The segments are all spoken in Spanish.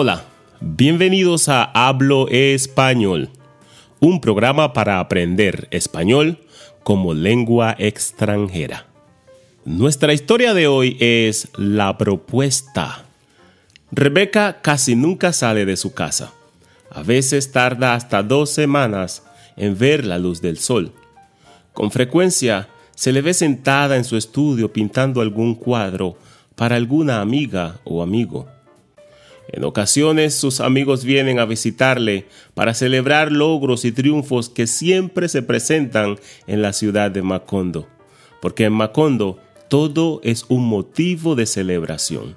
Hola, bienvenidos a Hablo Español, un programa para aprender español como lengua extranjera. Nuestra historia de hoy es la propuesta. Rebeca casi nunca sale de su casa. A veces tarda hasta dos semanas en ver la luz del sol. Con frecuencia se le ve sentada en su estudio pintando algún cuadro para alguna amiga o amigo. En ocasiones sus amigos vienen a visitarle para celebrar logros y triunfos que siempre se presentan en la ciudad de Macondo, porque en Macondo todo es un motivo de celebración.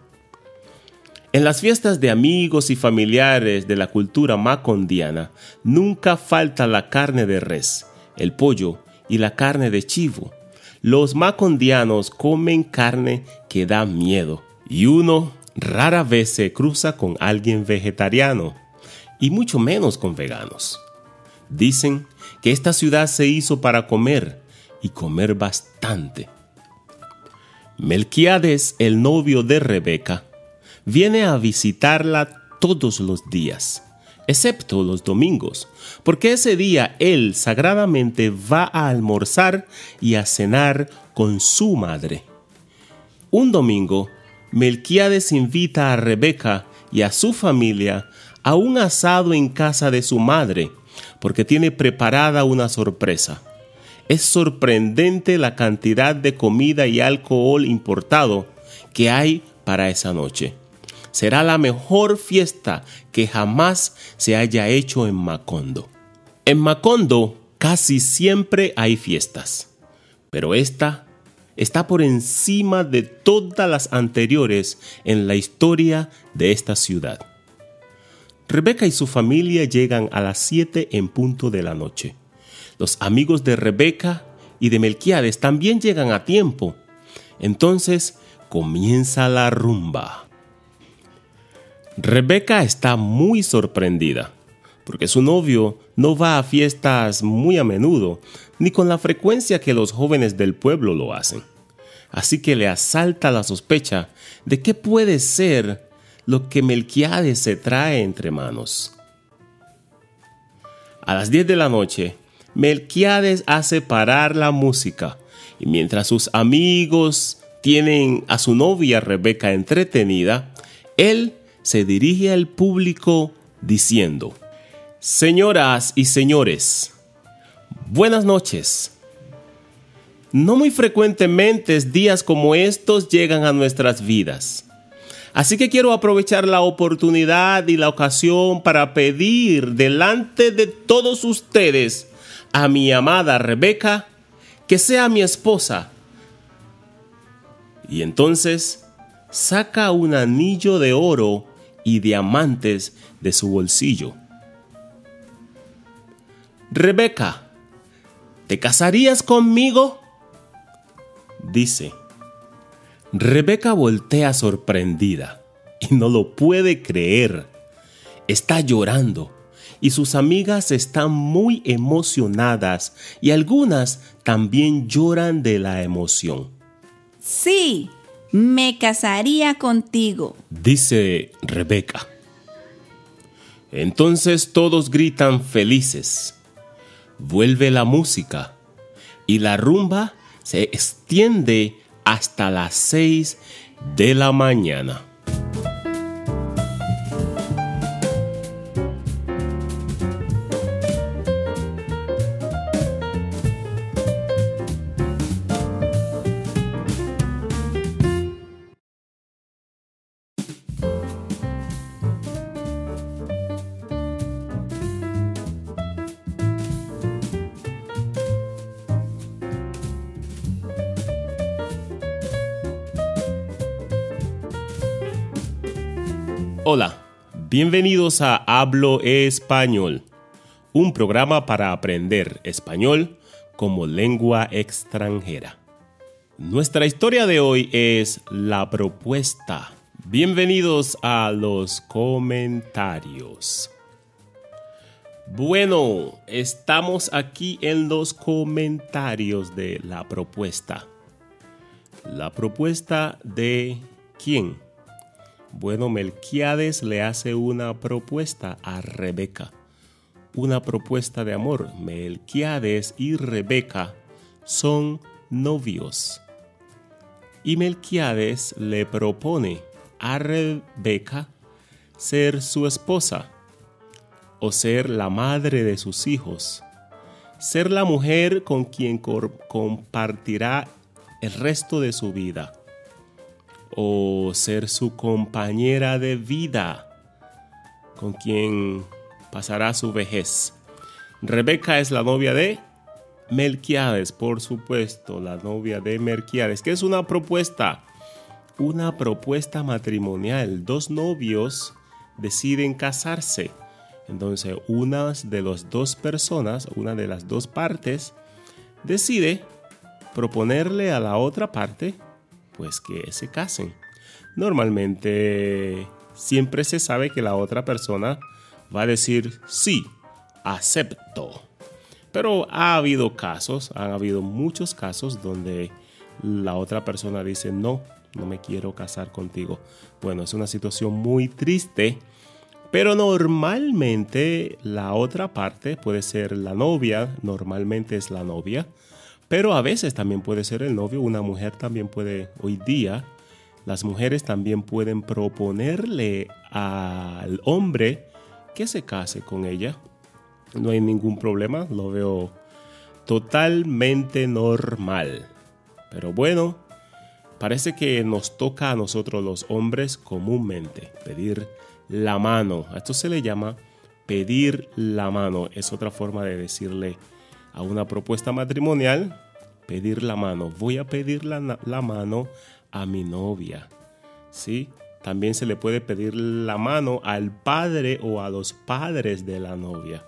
En las fiestas de amigos y familiares de la cultura macondiana nunca falta la carne de res, el pollo y la carne de chivo. Los macondianos comen carne que da miedo y uno rara vez se cruza con alguien vegetariano, y mucho menos con veganos. Dicen que esta ciudad se hizo para comer, y comer bastante. Melquiades, el novio de Rebeca, viene a visitarla todos los días, excepto los domingos, porque ese día él sagradamente va a almorzar y a cenar con su madre. Un domingo, Melquiades invita a Rebeca y a su familia a un asado en casa de su madre, porque tiene preparada una sorpresa. Es sorprendente la cantidad de comida y alcohol importado que hay para esa noche. Será la mejor fiesta que jamás se haya hecho en Macondo. En Macondo casi siempre hay fiestas, pero esta está por encima de todas las anteriores en la historia de esta ciudad. Rebeca y su familia llegan a las 7 en punto de la noche. Los amigos de Rebeca y de Melquiades también llegan a tiempo. Entonces comienza la rumba. Rebeca está muy sorprendida, porque su novio no va a fiestas muy a menudo, ni con la frecuencia que los jóvenes del pueblo lo hacen. Así que le asalta la sospecha de qué puede ser lo que Melquiades se trae entre manos. A las 10 de la noche, Melquiades hace parar la música y mientras sus amigos tienen a su novia Rebeca entretenida, él se dirige al público diciendo, Señoras y señores, buenas noches. No muy frecuentemente días como estos llegan a nuestras vidas. Así que quiero aprovechar la oportunidad y la ocasión para pedir delante de todos ustedes a mi amada Rebeca que sea mi esposa. Y entonces saca un anillo de oro y diamantes de su bolsillo. Rebeca, ¿te casarías conmigo? dice. Rebeca voltea sorprendida y no lo puede creer. Está llorando y sus amigas están muy emocionadas y algunas también lloran de la emoción. Sí, me casaría contigo, dice Rebeca. Entonces todos gritan felices. Vuelve la música y la rumba se extiende hasta las 6 de la mañana. Hola, bienvenidos a Hablo Español, un programa para aprender español como lengua extranjera. Nuestra historia de hoy es la propuesta. Bienvenidos a los comentarios. Bueno, estamos aquí en los comentarios de la propuesta. ¿La propuesta de quién? Bueno, Melquiades le hace una propuesta a Rebeca. Una propuesta de amor. Melquiades y Rebeca son novios. Y Melquiades le propone a Rebeca ser su esposa o ser la madre de sus hijos, ser la mujer con quien compartirá el resto de su vida o ser su compañera de vida con quien pasará su vejez. Rebeca es la novia de Melquiades, por supuesto, la novia de Melquiades, que es una propuesta, una propuesta matrimonial. Dos novios deciden casarse. Entonces, una de las dos personas, una de las dos partes, decide proponerle a la otra parte, pues que se casen. Normalmente, siempre se sabe que la otra persona va a decir sí, acepto. Pero ha habido casos, han habido muchos casos donde la otra persona dice no, no me quiero casar contigo. Bueno, es una situación muy triste, pero normalmente la otra parte puede ser la novia, normalmente es la novia, pero a veces también puede ser el novio, una mujer también puede, hoy día, las mujeres también pueden proponerle al hombre que se case con ella no hay ningún problema, lo veo totalmente normal. Pero bueno, parece que nos toca a nosotros los hombres comúnmente pedir la mano. A esto se le llama pedir la mano. Es otra forma de decirle a una propuesta matrimonial, pedir la mano. Voy a pedir la, mano a mi novia. ¿Sí? También se le puede pedir la mano al padre o a los padres de la novia.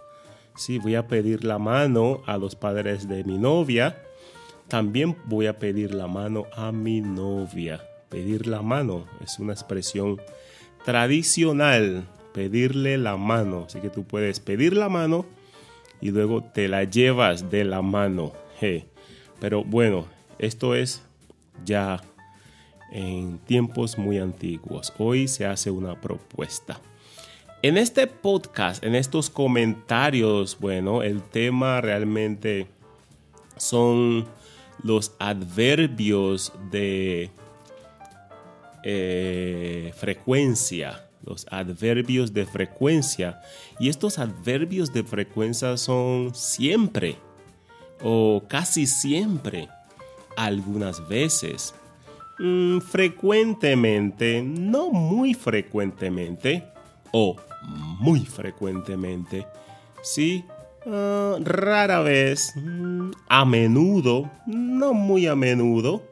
Sí, voy a pedir la mano a los padres de mi novia. También voy a pedir la mano a mi novia. Pedir la mano es una expresión tradicional. Pedirle la mano. Así que tú puedes pedir la mano y luego te la llevas de la mano. Pero bueno, esto es ya en tiempos muy antiguos. Hoy se hace una propuesta. En este podcast, en estos comentarios, bueno, el tema realmente son los adverbios de eh, frecuencia, los adverbios de frecuencia. Y estos adverbios de frecuencia son siempre o casi siempre, algunas veces, mm, frecuentemente, no muy frecuentemente, o muy frecuentemente. Sí, ah, rara vez, mm, a menudo, no muy a menudo.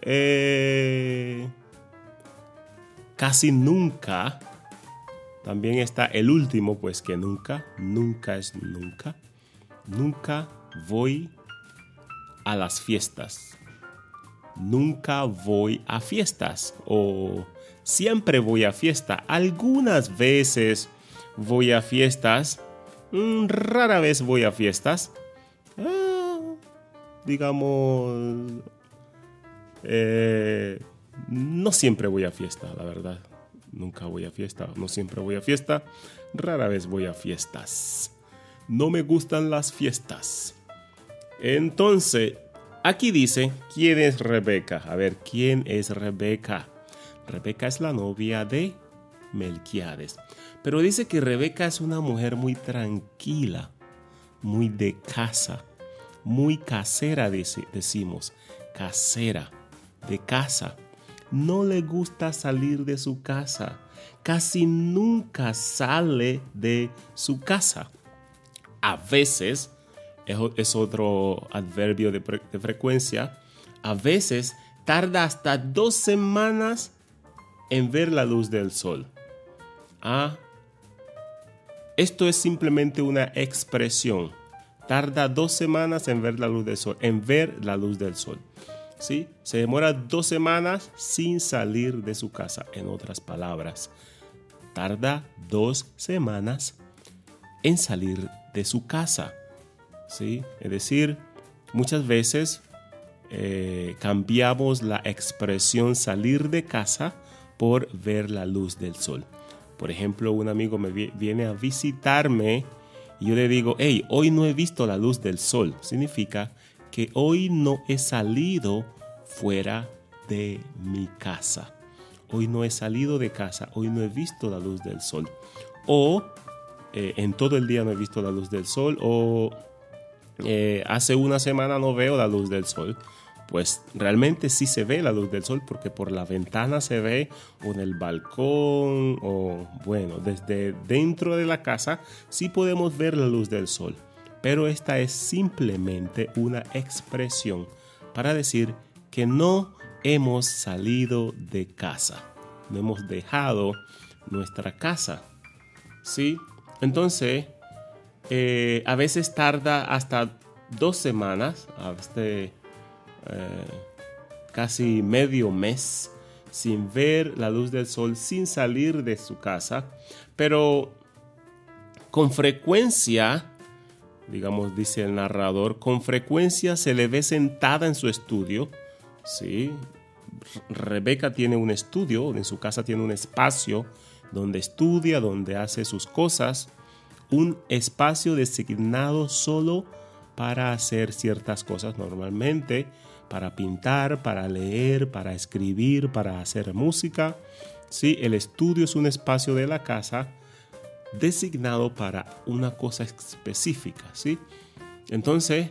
Eh, casi nunca. También está el último, pues que nunca, nunca es nunca. Nunca voy a las fiestas. Nunca voy a fiestas. O siempre voy a fiesta. Algunas veces voy a fiestas. Mm, rara vez voy a fiestas. Ah, digamos... Eh, no siempre voy a fiesta, la verdad. Nunca voy a fiesta. No siempre voy a fiesta. Rara vez voy a fiestas. No me gustan las fiestas. Entonces, aquí dice, ¿quién es Rebeca? A ver, ¿quién es Rebeca? Rebeca es la novia de Melquiades. Pero dice que Rebeca es una mujer muy tranquila, muy de casa, muy casera, decimos, casera, de casa. No le gusta salir de su casa. Casi nunca sale de su casa. A veces, es otro adverbio de, frecuencia, a veces tarda hasta dos semanas en ver la luz del sol. Ah, esto es simplemente una expresión. Tarda dos semanas en ver la luz del sol, en ver la luz del sol. Se demora dos semanas sin salir de su casa. En otras palabras, tarda dos semanas en salir de su casa. ¿Sí? Es decir, muchas veces eh, cambiamos la expresión salir de casa por ver la luz del sol. Por ejemplo, un amigo me viene a visitarme y yo le digo, hey, hoy no he visto la luz del sol. Significa que hoy no he salido fuera de mi casa. Hoy no he salido de casa, hoy no he visto la luz del sol. O eh, en todo el día no he visto la luz del sol. O eh, hace una semana no veo la luz del sol pues realmente sí se ve la luz del sol porque por la ventana se ve o en el balcón o bueno, desde dentro de la casa sí podemos ver la luz del sol. Pero esta es simplemente una expresión para decir que no hemos salido de casa, no hemos dejado nuestra casa. ¿Sí? Entonces, eh, a veces tarda hasta dos semanas, hasta eh, casi medio mes sin ver la luz del sol, sin salir de su casa, pero con frecuencia, digamos, dice el narrador, con frecuencia se le ve sentada en su estudio, ¿sí? Rebeca tiene un estudio, en su casa tiene un espacio donde estudia, donde hace sus cosas, un espacio designado solo para hacer ciertas cosas normalmente para pintar, para leer, para escribir, para hacer música. Sí, el estudio es un espacio de la casa designado para una cosa específica, ¿sí? Entonces,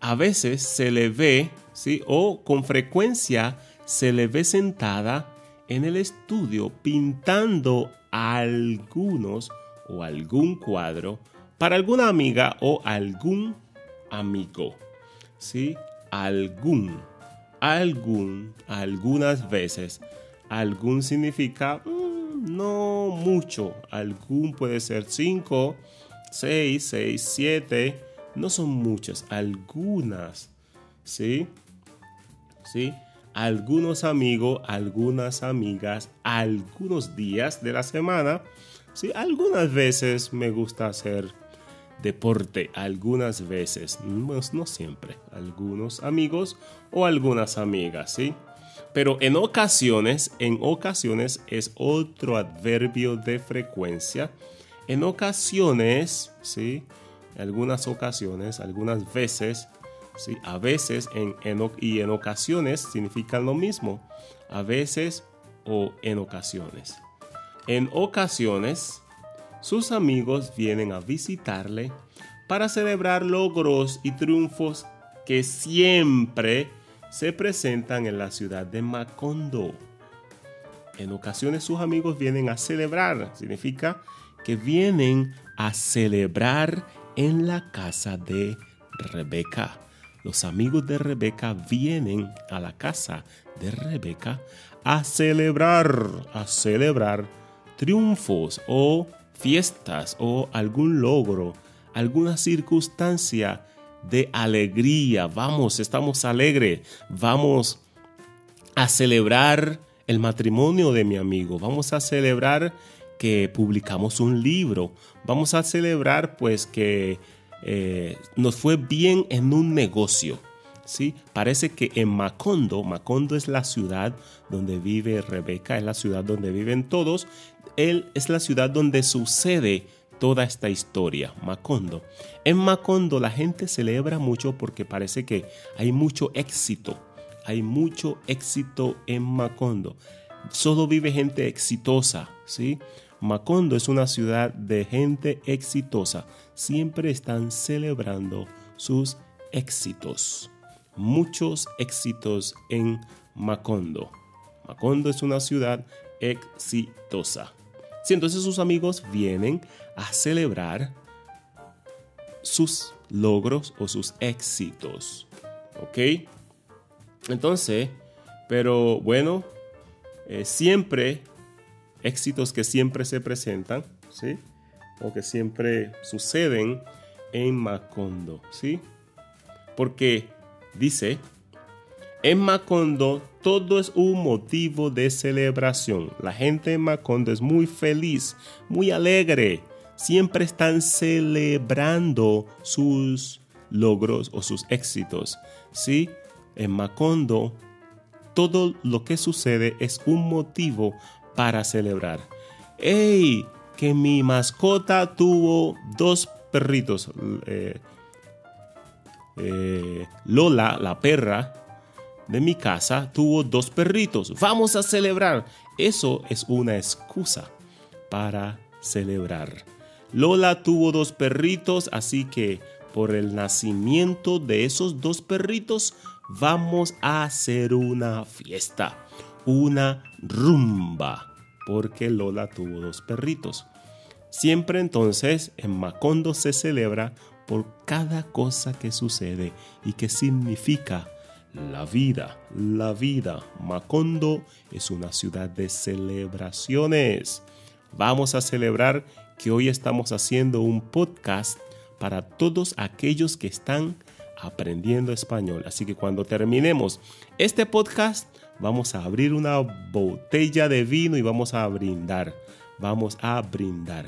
a veces se le ve, ¿sí? O con frecuencia se le ve sentada en el estudio pintando algunos o algún cuadro para alguna amiga o algún amigo, ¿sí? algún, algún, algunas veces. Algún significa mm, no mucho. Algún puede ser cinco, seis, seis, siete. No son muchas, algunas. ¿Sí? ¿Sí? Algunos amigos, algunas amigas, algunos días de la semana. Sí, algunas veces me gusta hacer deporte algunas veces, no, siempre, algunos amigos o algunas amigas, ¿sí? Pero en ocasiones, en ocasiones es otro adverbio de frecuencia. En ocasiones, ¿sí? Algunas ocasiones, algunas veces, ¿sí? A veces en, en, y en ocasiones significan lo mismo. A veces o en ocasiones. En ocasiones, sus amigos vienen a visitarle para celebrar logros y triunfos que siempre se presentan en la ciudad de Macondo. En ocasiones sus amigos vienen a celebrar, significa que vienen a celebrar en la casa de Rebeca. Los amigos de Rebeca vienen a la casa de Rebeca a celebrar, a celebrar triunfos o fiestas o algún logro, alguna circunstancia de alegría. Vamos, estamos alegres. Vamos a celebrar el matrimonio de mi amigo. Vamos a celebrar que publicamos un libro. Vamos a celebrar pues que eh, nos fue bien en un negocio. ¿sí? Parece que en Macondo, Macondo es la ciudad donde vive Rebeca, es la ciudad donde viven todos, él es la ciudad donde sucede toda esta historia, Macondo. En Macondo la gente celebra mucho porque parece que hay mucho éxito, hay mucho éxito en Macondo. Solo vive gente exitosa, ¿sí? Macondo es una ciudad de gente exitosa. Siempre están celebrando sus éxitos. Muchos éxitos en Macondo. Macondo es una ciudad exitosa. Si entonces sus amigos vienen a celebrar sus logros o sus éxitos. ¿Ok? Entonces, pero bueno, eh, siempre, éxitos que siempre se presentan, ¿sí? O que siempre suceden en Macondo, ¿sí? Porque dice en Macondo todo es un motivo de celebración. La gente en Macondo es muy feliz, muy alegre. Siempre están celebrando sus logros o sus éxitos. ¿Sí? En Macondo todo lo que sucede es un motivo para celebrar. ¡Ey! Que mi mascota tuvo dos perritos. Eh, eh, Lola, la perra de mi casa, tuvo dos perritos. Vamos a celebrar. Eso es una excusa para celebrar. Lola tuvo dos perritos, así que por el nacimiento de esos dos perritos vamos a hacer una fiesta, una rumba, porque Lola tuvo dos perritos. Siempre entonces en Macondo se celebra por cada cosa que sucede y que significa la vida, la vida. Macondo es una ciudad de celebraciones. Vamos a celebrar que hoy estamos haciendo un podcast para todos aquellos que están aprendiendo español. Así que cuando terminemos este podcast, vamos a abrir una botella de vino y vamos a brindar. Vamos a brindar.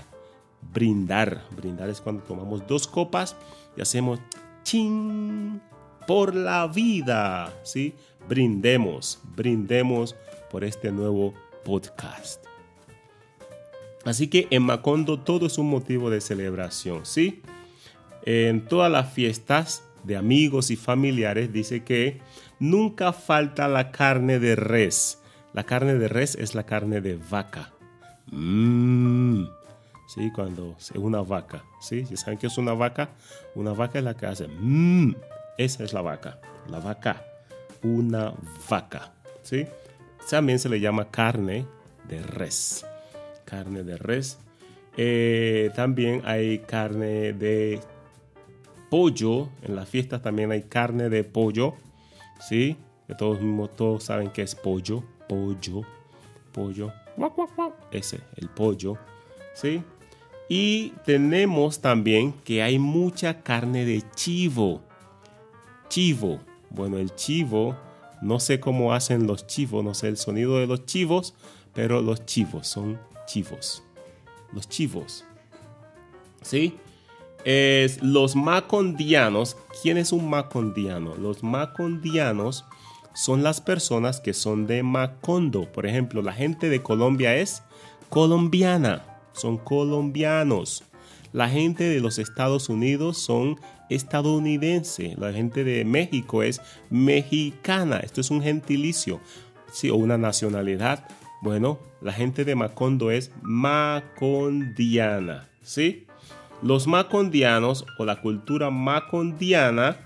Brindar. Brindar es cuando tomamos dos copas y hacemos ching por la vida. ¿Sí? Brindemos, brindemos por este nuevo podcast. Así que en Macondo todo es un motivo de celebración, ¿sí? En todas las fiestas de amigos y familiares dice que nunca falta la carne de res. La carne de res es la carne de vaca. Mmm. Sí, cuando es una vaca. ¿Sí? ¿Saben qué es una vaca? Una vaca es la que hace mmm. Esa es la vaca. La vaca. Una vaca. ¿Sí? También se le llama carne de res carne de res. Eh, también hay carne de pollo. En las fiestas también hay carne de pollo. ¿Sí? Que todos, todos saben que es pollo. Pollo. Pollo. Ese, el pollo. ¿Sí? Y tenemos también que hay mucha carne de chivo. Chivo. Bueno, el chivo, no sé cómo hacen los chivos, no sé el sonido de los chivos, pero los chivos son chivos. Los chivos. ¿Sí? Es los macondianos. ¿Quién es un macondiano? Los macondianos son las personas que son de Macondo. Por ejemplo, la gente de Colombia es colombiana. Son colombianos. La gente de los Estados Unidos son estadounidense. La gente de México es mexicana. Esto es un gentilicio. Sí, o una nacionalidad bueno, la gente de Macondo es macondiana, ¿sí? Los macondianos o la cultura macondiana,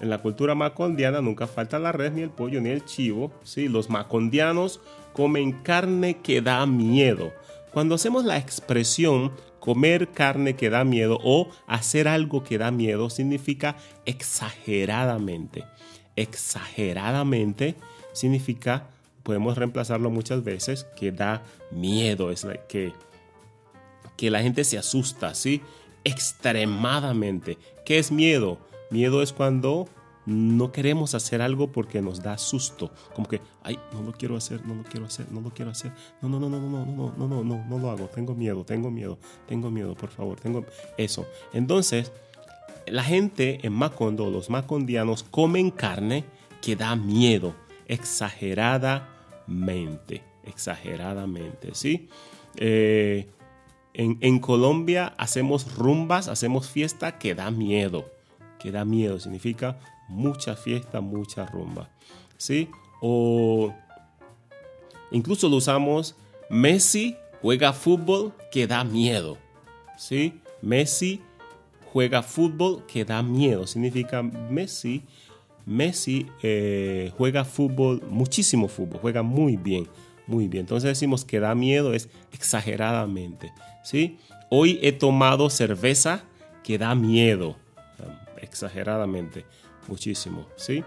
en la cultura macondiana nunca falta la red, ni el pollo, ni el chivo, ¿sí? Los macondianos comen carne que da miedo. Cuando hacemos la expresión comer carne que da miedo o hacer algo que da miedo, significa exageradamente. Exageradamente significa podemos reemplazarlo muchas veces, que da miedo, es que, que la gente se asusta, ¿sí? Extremadamente. ¿Qué es miedo? Miedo es cuando no queremos hacer algo porque nos da susto, como que, ay, no lo quiero hacer, no lo quiero hacer, no lo quiero hacer, no, no, no, no, no, no, no, no, no, no, no lo hago, tengo miedo, tengo miedo, tengo miedo, por favor, tengo eso. Entonces, la gente en Macondo, los macondianos, comen carne que da miedo, exagerada mente, exageradamente, ¿sí? Eh, en, Colombia hacemos rumbas, hacemos fiesta que da miedo, que da miedo, significa mucha fiesta, mucha rumba, ¿sí? O incluso lo usamos, Messi juega fútbol que da miedo, ¿sí? Messi juega fútbol que da miedo, significa Messi Messi eh, juega fútbol, muchísimo fútbol, juega muy bien, muy bien. Entonces decimos que da miedo es exageradamente, ¿sí? Hoy he tomado cerveza que da miedo, exageradamente, muchísimo, ¿sí?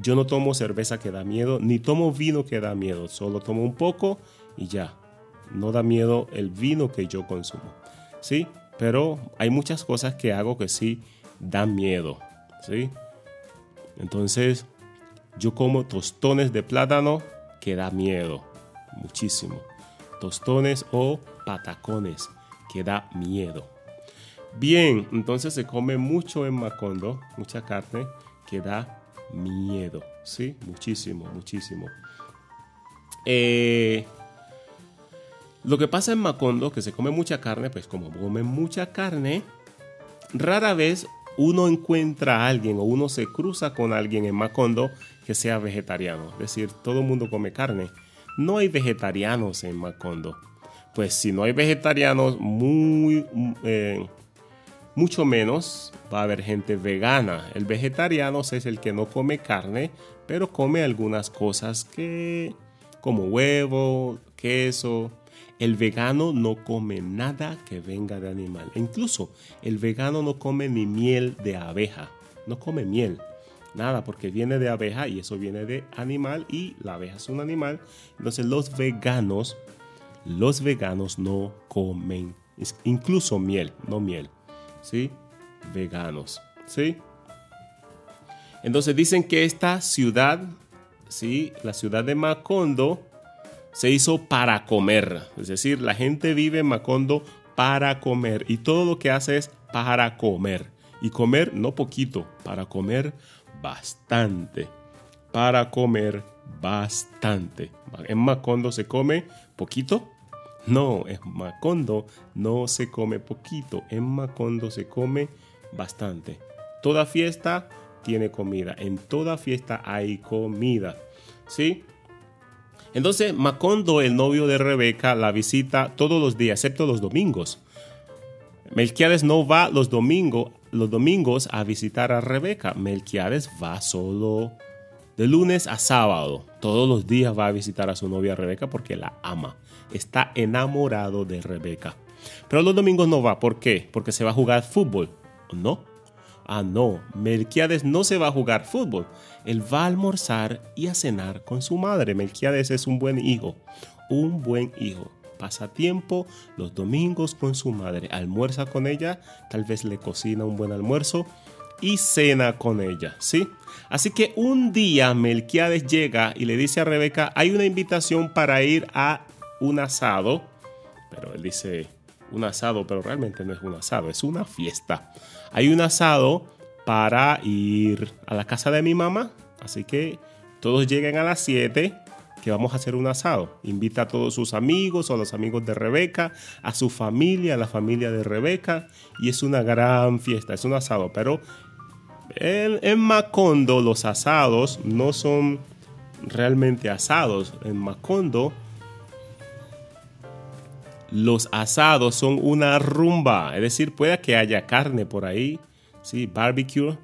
Yo no tomo cerveza que da miedo, ni tomo vino que da miedo, solo tomo un poco y ya. No da miedo el vino que yo consumo, ¿sí? Pero hay muchas cosas que hago que sí dan miedo, ¿sí? Entonces, yo como tostones de plátano que da miedo, muchísimo. Tostones o patacones que da miedo. Bien, entonces se come mucho en Macondo, mucha carne que da miedo. Sí, muchísimo, muchísimo. Eh, lo que pasa en Macondo, que se come mucha carne, pues como comen mucha carne, rara vez uno encuentra a alguien o uno se cruza con alguien en Macondo que sea vegetariano. Es decir, todo el mundo come carne. No hay vegetarianos en Macondo. Pues si no hay vegetarianos, muy, eh, mucho menos va a haber gente vegana. El vegetariano es el que no come carne, pero come algunas cosas que, como huevo, queso. El vegano no come nada que venga de animal. E incluso el vegano no come ni miel de abeja. No come miel. Nada, porque viene de abeja y eso viene de animal y la abeja es un animal. Entonces los veganos, los veganos no comen incluso miel, no miel. ¿Sí? Veganos. ¿Sí? Entonces dicen que esta ciudad, ¿sí? La ciudad de Macondo se hizo para comer. Es decir, la gente vive en Macondo para comer y todo lo que hace es para comer. Y comer no poquito, para comer bastante. Para comer bastante. En Macondo se come poquito. No, en Macondo no se come poquito. En Macondo se come bastante. Toda fiesta tiene comida. En toda fiesta hay comida. ¿Sí? Entonces Macondo, el novio de Rebeca, la visita todos los días, excepto los domingos. Melquiades no va los domingos, los domingos a visitar a Rebeca. Melquiades va solo de lunes a sábado. Todos los días va a visitar a su novia Rebeca porque la ama. Está enamorado de Rebeca. Pero los domingos no va. ¿Por qué? Porque se va a jugar fútbol. ¿No? Ah, no, Melquiades no se va a jugar fútbol. Él va a almorzar y a cenar con su madre. Melquiades es un buen hijo, un buen hijo. Pasa tiempo los domingos con su madre, almuerza con ella, tal vez le cocina un buen almuerzo y cena con ella, ¿sí? Así que un día Melquiades llega y le dice a Rebeca, hay una invitación para ir a un asado, pero él dice, un asado, pero realmente no es un asado, es una fiesta. Hay un asado para ir a la casa de mi mamá, así que todos lleguen a las 7 que vamos a hacer un asado. Invita a todos sus amigos o a los amigos de Rebeca, a su familia, a la familia de Rebeca, y es una gran fiesta, es un asado, pero en, en Macondo los asados no son realmente asados. En Macondo los asados son una rumba, es decir, puede que haya carne por ahí, sí, barbecue,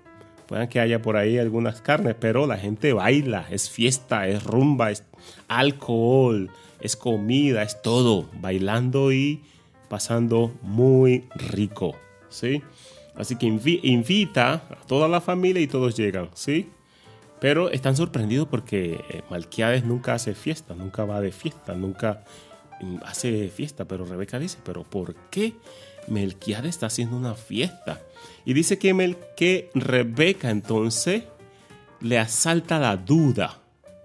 puede que haya por ahí algunas carnes, pero la gente baila, es fiesta, es rumba, es alcohol, es comida, es todo, bailando y pasando muy rico, ¿sí? Así que invita a toda la familia y todos llegan, ¿sí? Pero están sorprendidos porque eh, Malquiades nunca hace fiesta, nunca va de fiesta, nunca hace fiesta, pero Rebeca dice, pero ¿por qué Melquiades está haciendo una fiesta? Y dice que, Mel, que Rebeca entonces le asalta la duda,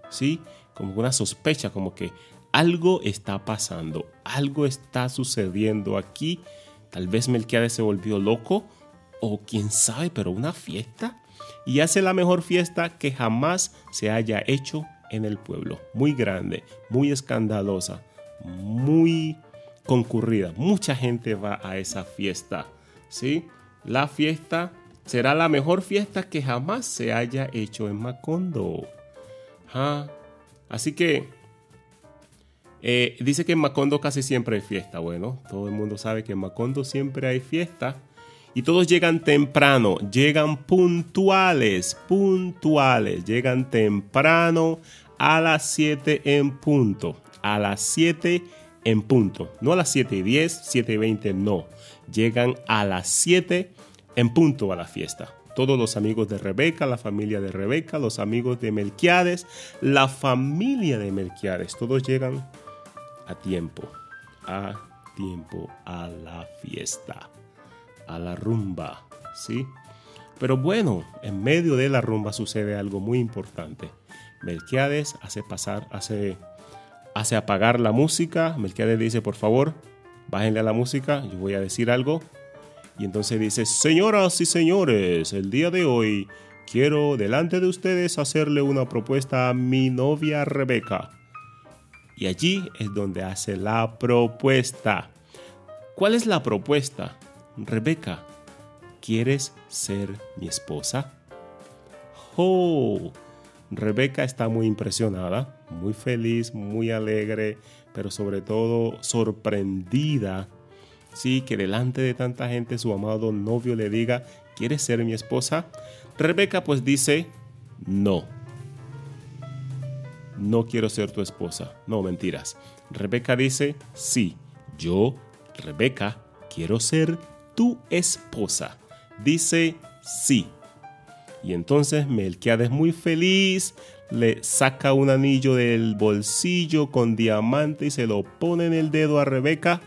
¿sí? Como una sospecha, como que algo está pasando, algo está sucediendo aquí. Tal vez Melquiades se volvió loco, o quién sabe, pero una fiesta. Y hace la mejor fiesta que jamás se haya hecho en el pueblo. Muy grande, muy escandalosa muy concurrida. Mucha gente va a esa fiesta. ¿sí? La fiesta será la mejor fiesta que jamás se haya hecho en Macondo. Así que eh, dice que en Macondo casi siempre hay fiesta. Bueno, todo el mundo sabe que en Macondo siempre hay fiesta. Y todos llegan temprano, llegan puntuales, puntuales, llegan temprano a las 7 en punto a las 7 en punto. No a las 7 y 10, 7 y 20, no. Llegan a las 7 en punto a la fiesta. Todos los amigos de Rebeca, la familia de Rebeca, los amigos de Melquiades, la familia de Melquiades, todos llegan a tiempo, a tiempo a la fiesta, a la rumba, ¿sí? Pero bueno, en medio de la rumba sucede algo muy importante. Melquiades hace pasar, hace hace apagar la música. Melquiades dice, por favor, bájenle a la música, yo voy a decir algo. Y entonces dice, señoras y señores, el día de hoy quiero delante de ustedes hacerle una propuesta a mi novia Rebeca. Y allí es donde hace la propuesta. ¿Cuál es la propuesta? Rebeca, ¿quieres ser mi esposa? ¡Oh! Rebeca está muy impresionada, muy feliz, muy alegre, pero sobre todo sorprendida. Sí, que delante de tanta gente su amado novio le diga, ¿quieres ser mi esposa? Rebeca pues dice, no. No quiero ser tu esposa. No, mentiras. Rebeca dice, sí, yo, Rebeca, quiero ser tu esposa. Dice, sí. Y entonces Melquiades muy feliz le saca un anillo del bolsillo con diamante y se lo pone en el dedo a Rebeca.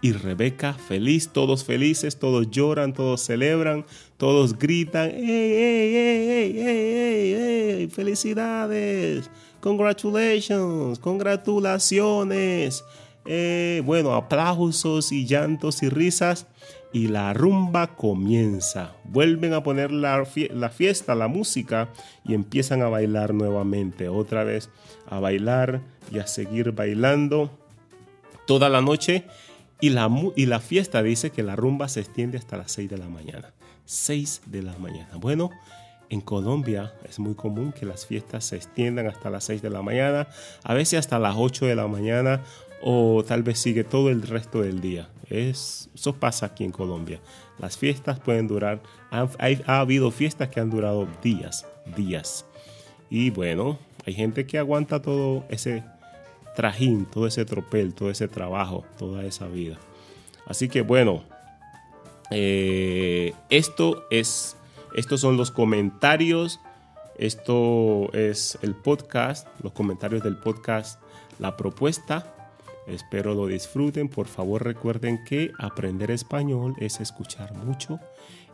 Y Rebeca feliz, todos felices, todos lloran, todos celebran, todos gritan, ¡Ey, ey, ey, ey, ey, felicidades! ¡Congratulations! ¡Congratulaciones! Eh, bueno, aplausos y llantos y risas y la rumba comienza. Vuelven a poner la, fiesta, la música y empiezan a bailar nuevamente. Otra vez a bailar y a seguir bailando toda la noche. Y la, y la fiesta dice que la rumba se extiende hasta las 6 de la mañana. 6 de la mañana. Bueno, en Colombia es muy común que las fiestas se extiendan hasta las 6 de la mañana, a veces hasta las 8 de la mañana o tal vez sigue todo el resto del día. Es, eso pasa aquí en Colombia. Las fiestas pueden durar, ha, ha, habido fiestas que han durado días, días. Y bueno, hay gente que aguanta todo ese trajín, todo ese tropel, todo ese trabajo, toda esa vida. Así que bueno, eh, esto es, estos son los comentarios. Esto es el podcast, los comentarios del podcast, la propuesta Espero lo disfruten. Por favor recuerden que aprender español es escuchar mucho.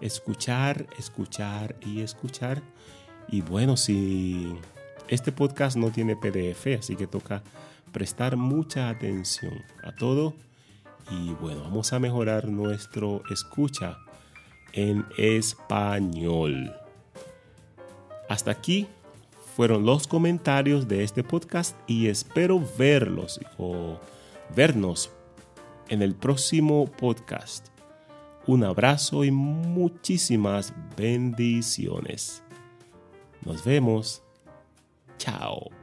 Escuchar, escuchar y escuchar. Y bueno, si este podcast no tiene PDF, así que toca prestar mucha atención a todo. Y bueno, vamos a mejorar nuestro escucha en español. Hasta aquí fueron los comentarios de este podcast y espero verlos vernos en el próximo podcast. Un abrazo y muchísimas bendiciones. Nos vemos. Chao.